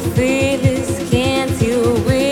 feel this, can't you?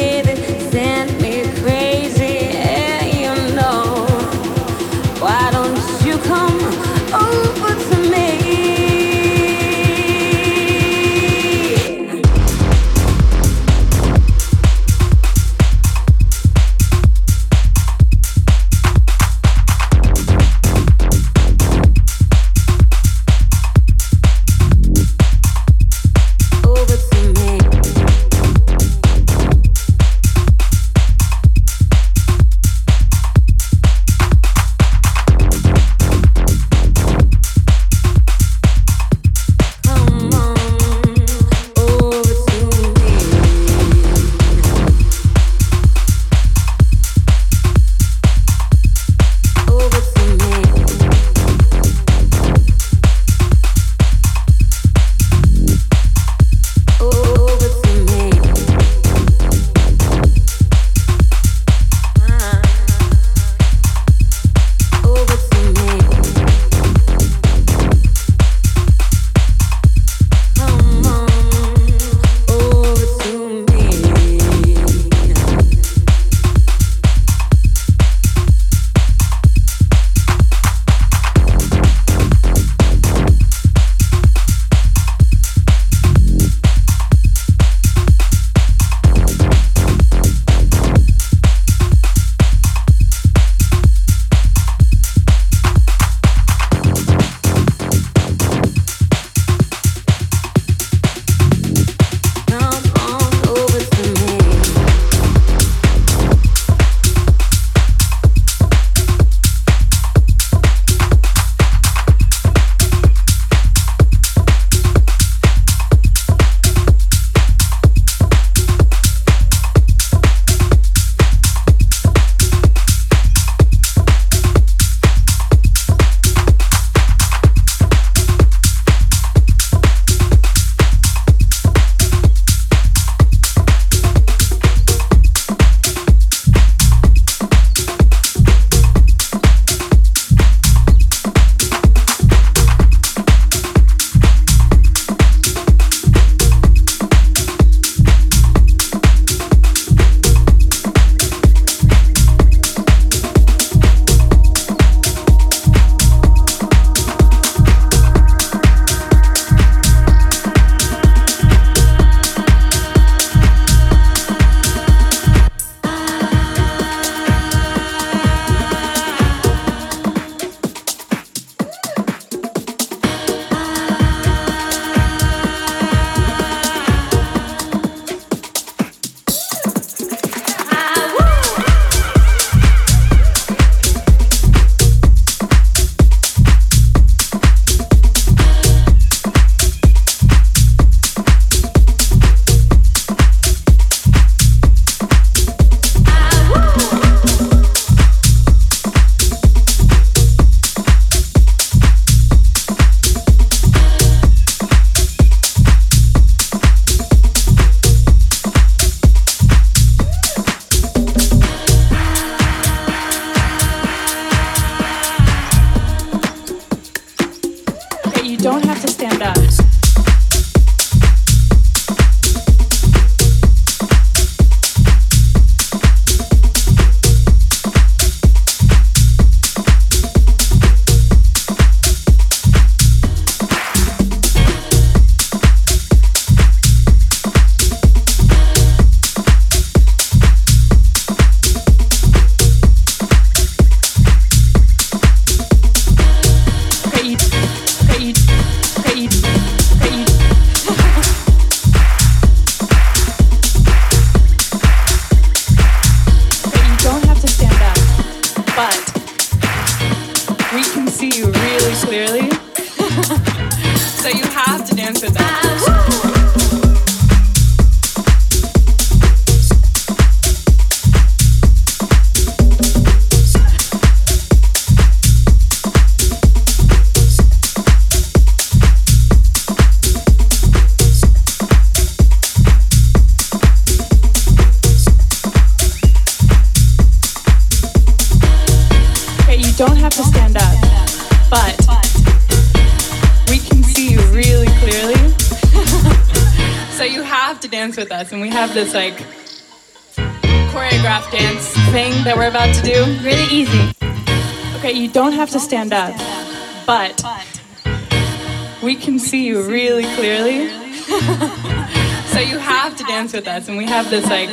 Stand up, but we can see you really clearly. so you have to dance with us, and we have this like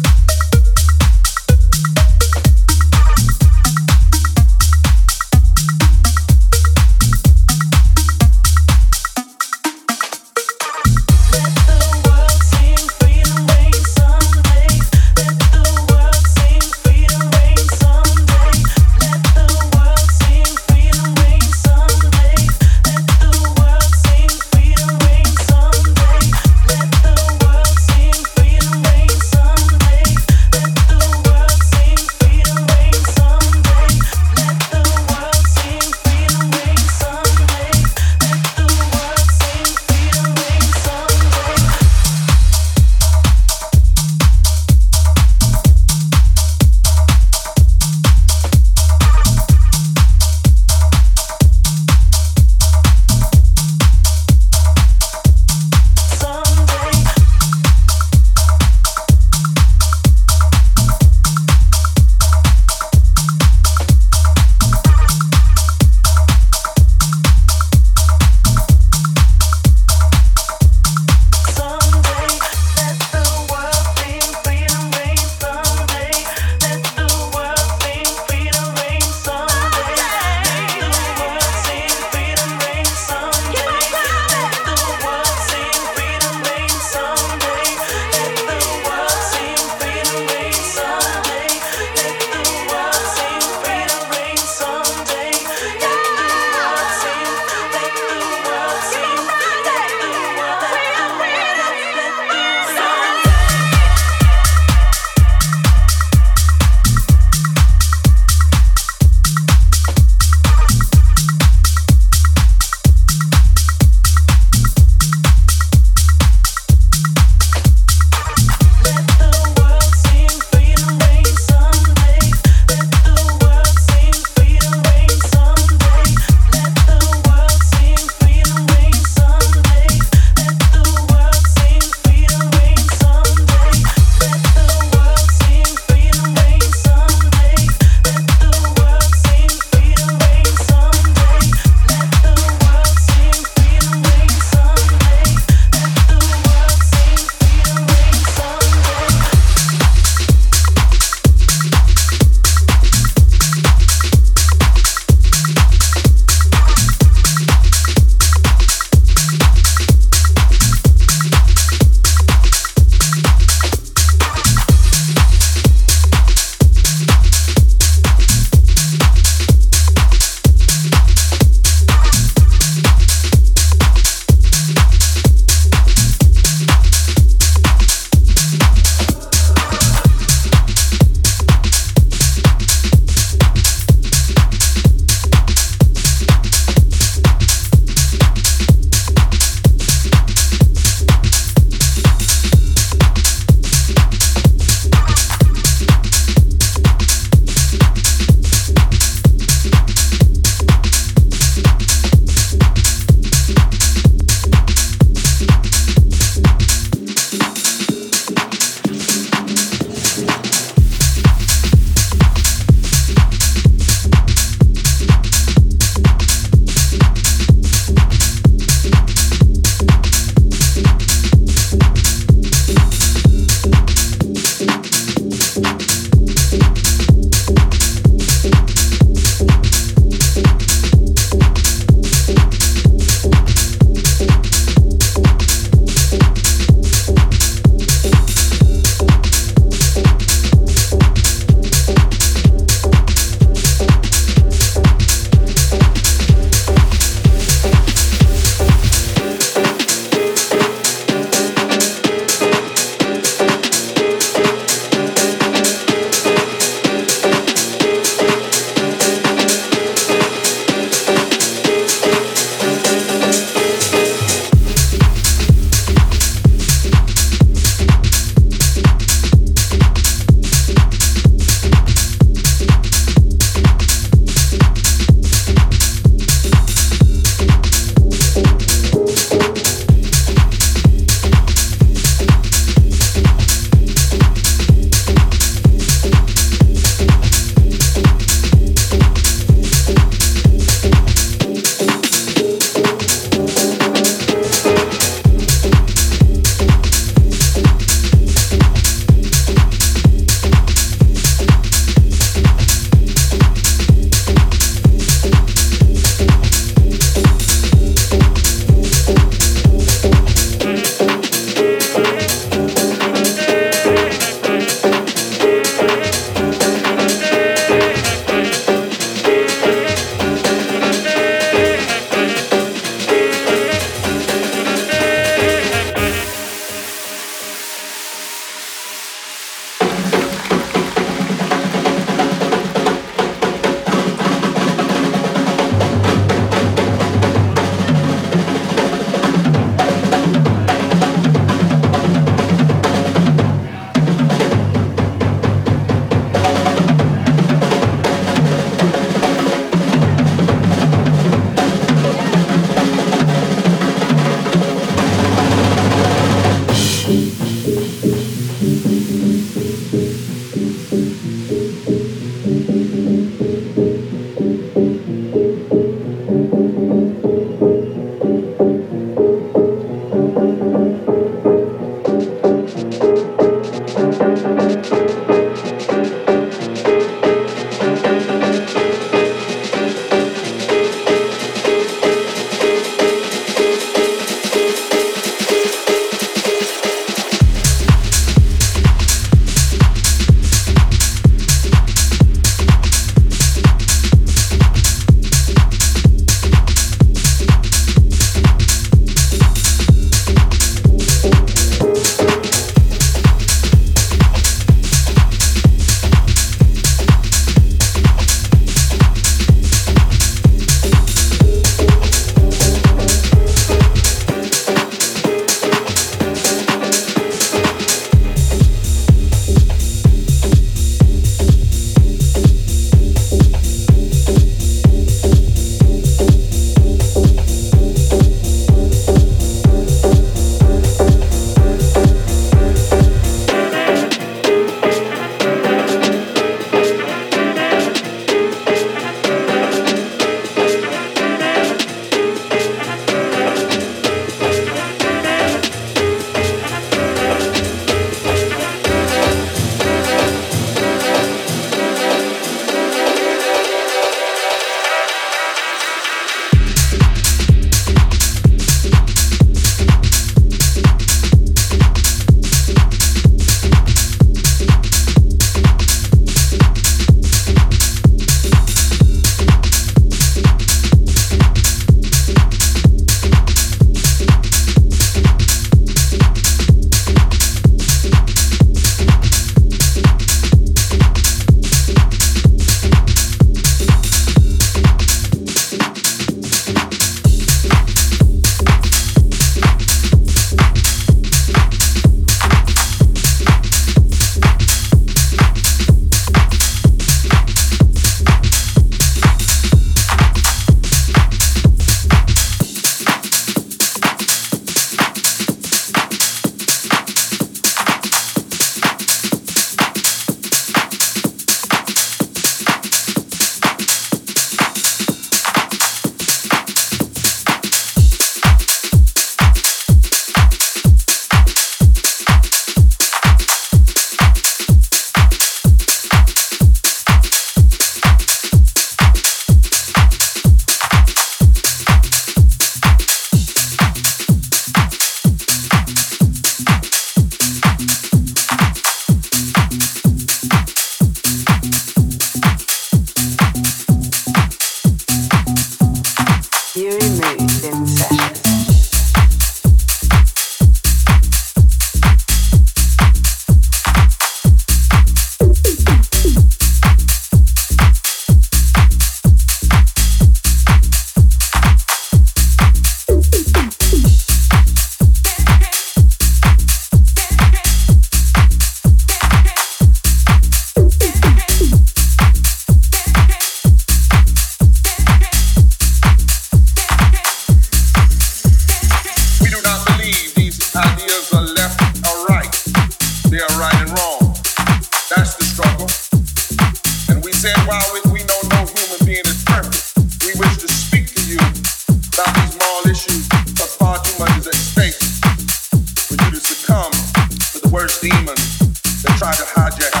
hijack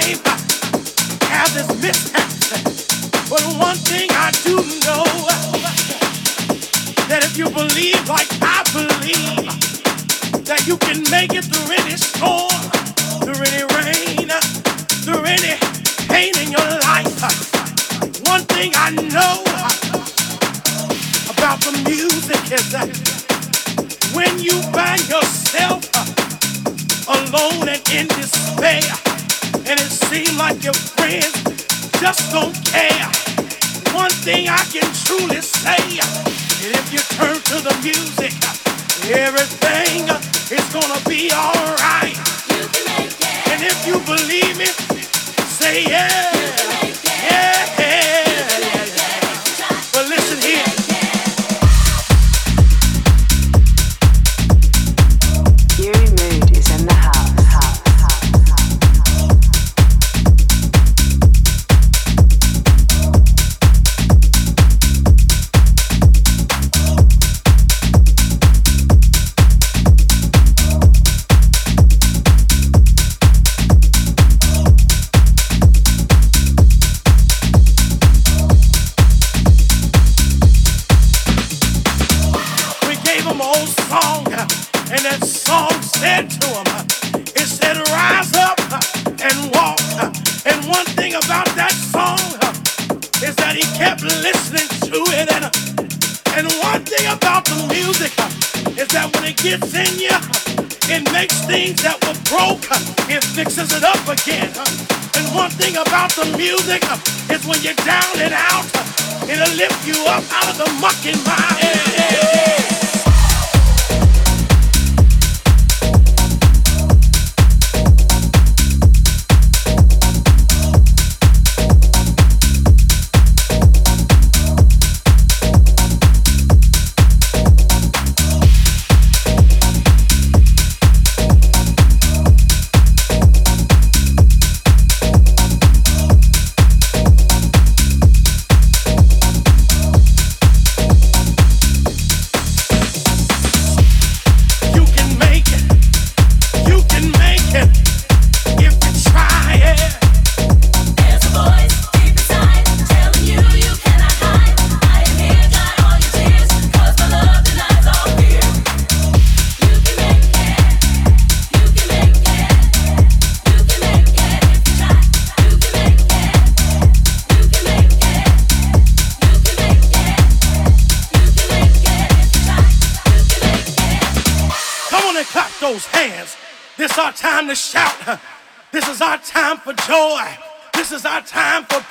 life has its mishaps. But one thing I do know that if you believe like I believe, that you can make it through any storm, just don't care. One thing I can truly say, and if you turn to the music, everything is gonna be alright. And if you believe me, say. Yeah, it fixes it up again. And one thing about the music is when you're down and out, it'll lift you up out of the muck and mire.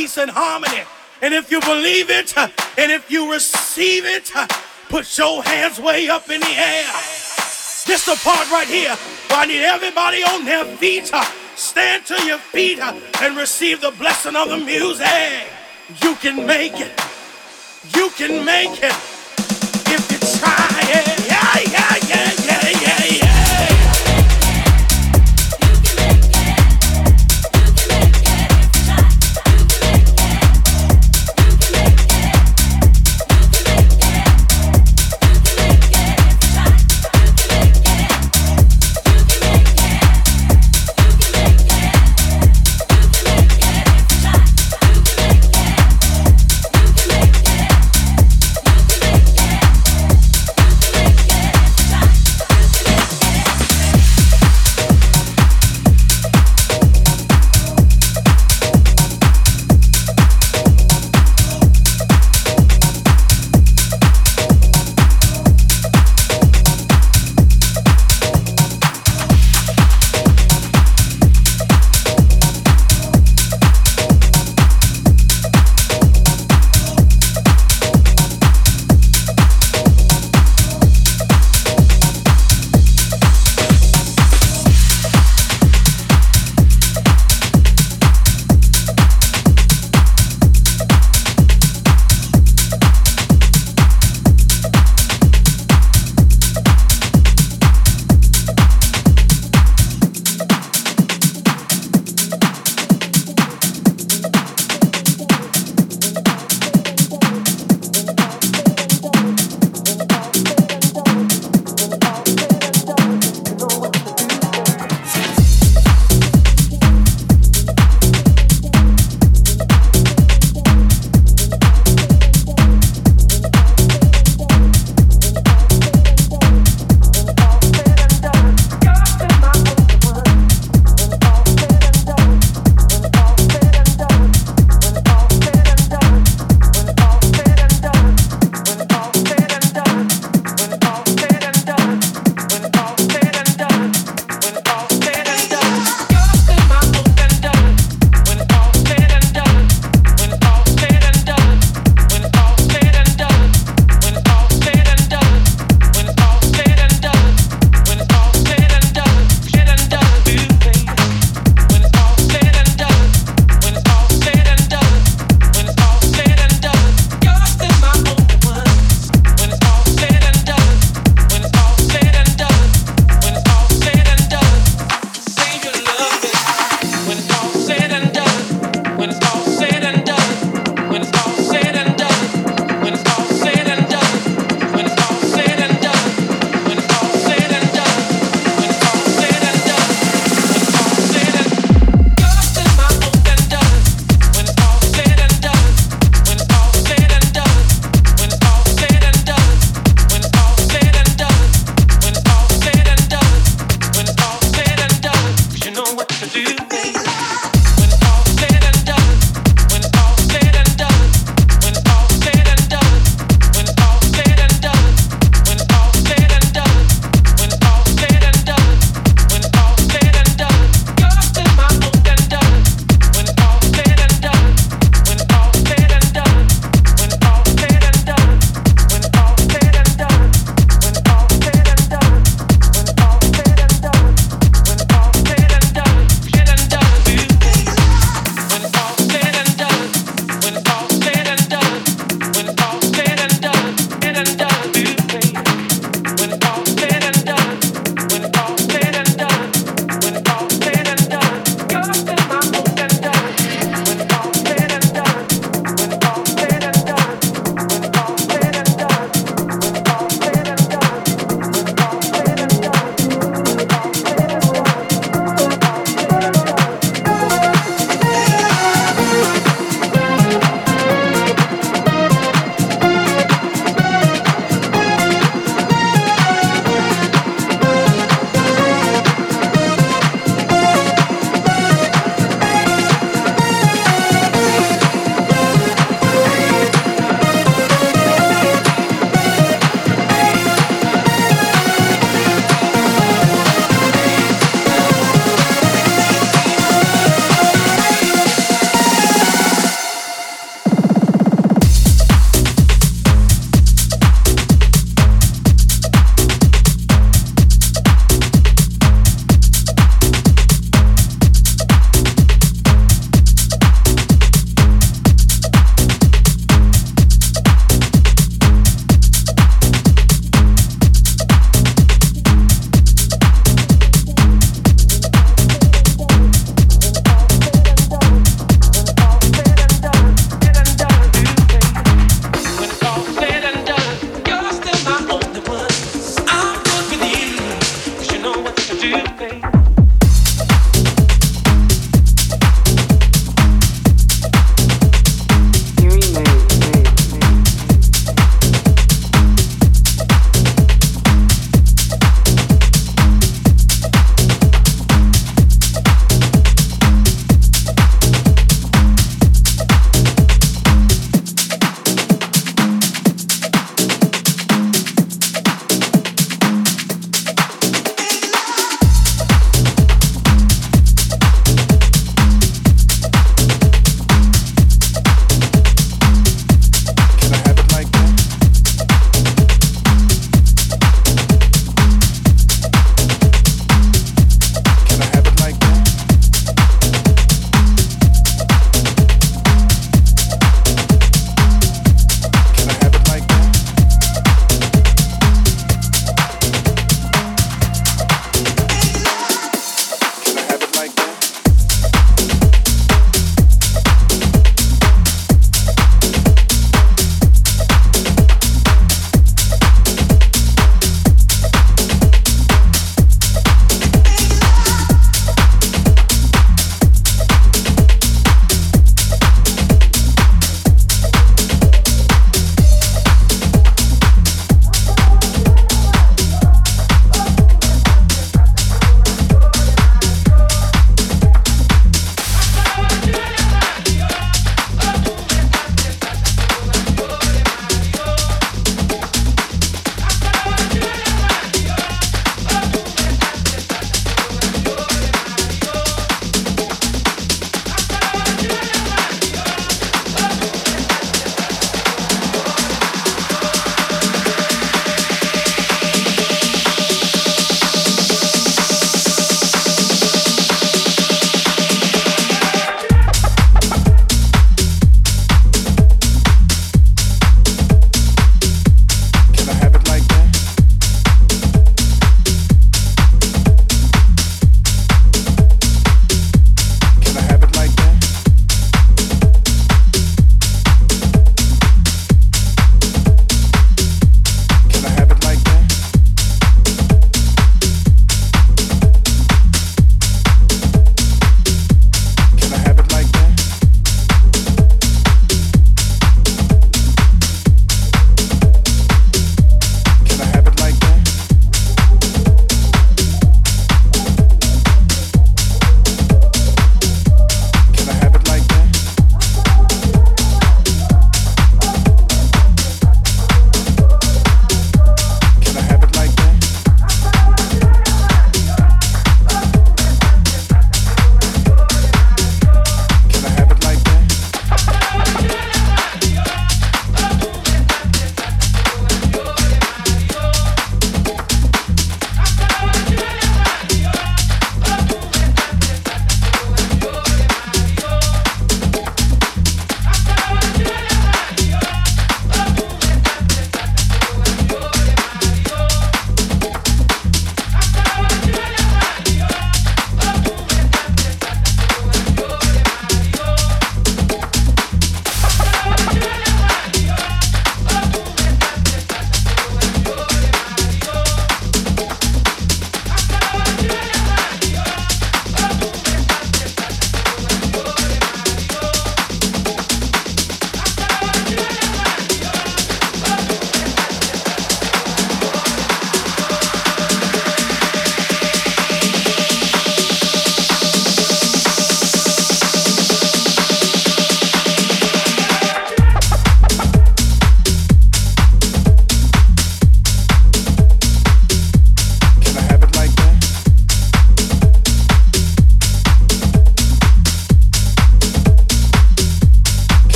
peace and harmony. And if you believe it, and if you receive it, put your hands way up in the air. This the part right here where I need everybody on their feet. Stand to your feet and receive the blessing of the music. You can make it. You can make it if you try it. Yeah, yeah, yeah, yeah.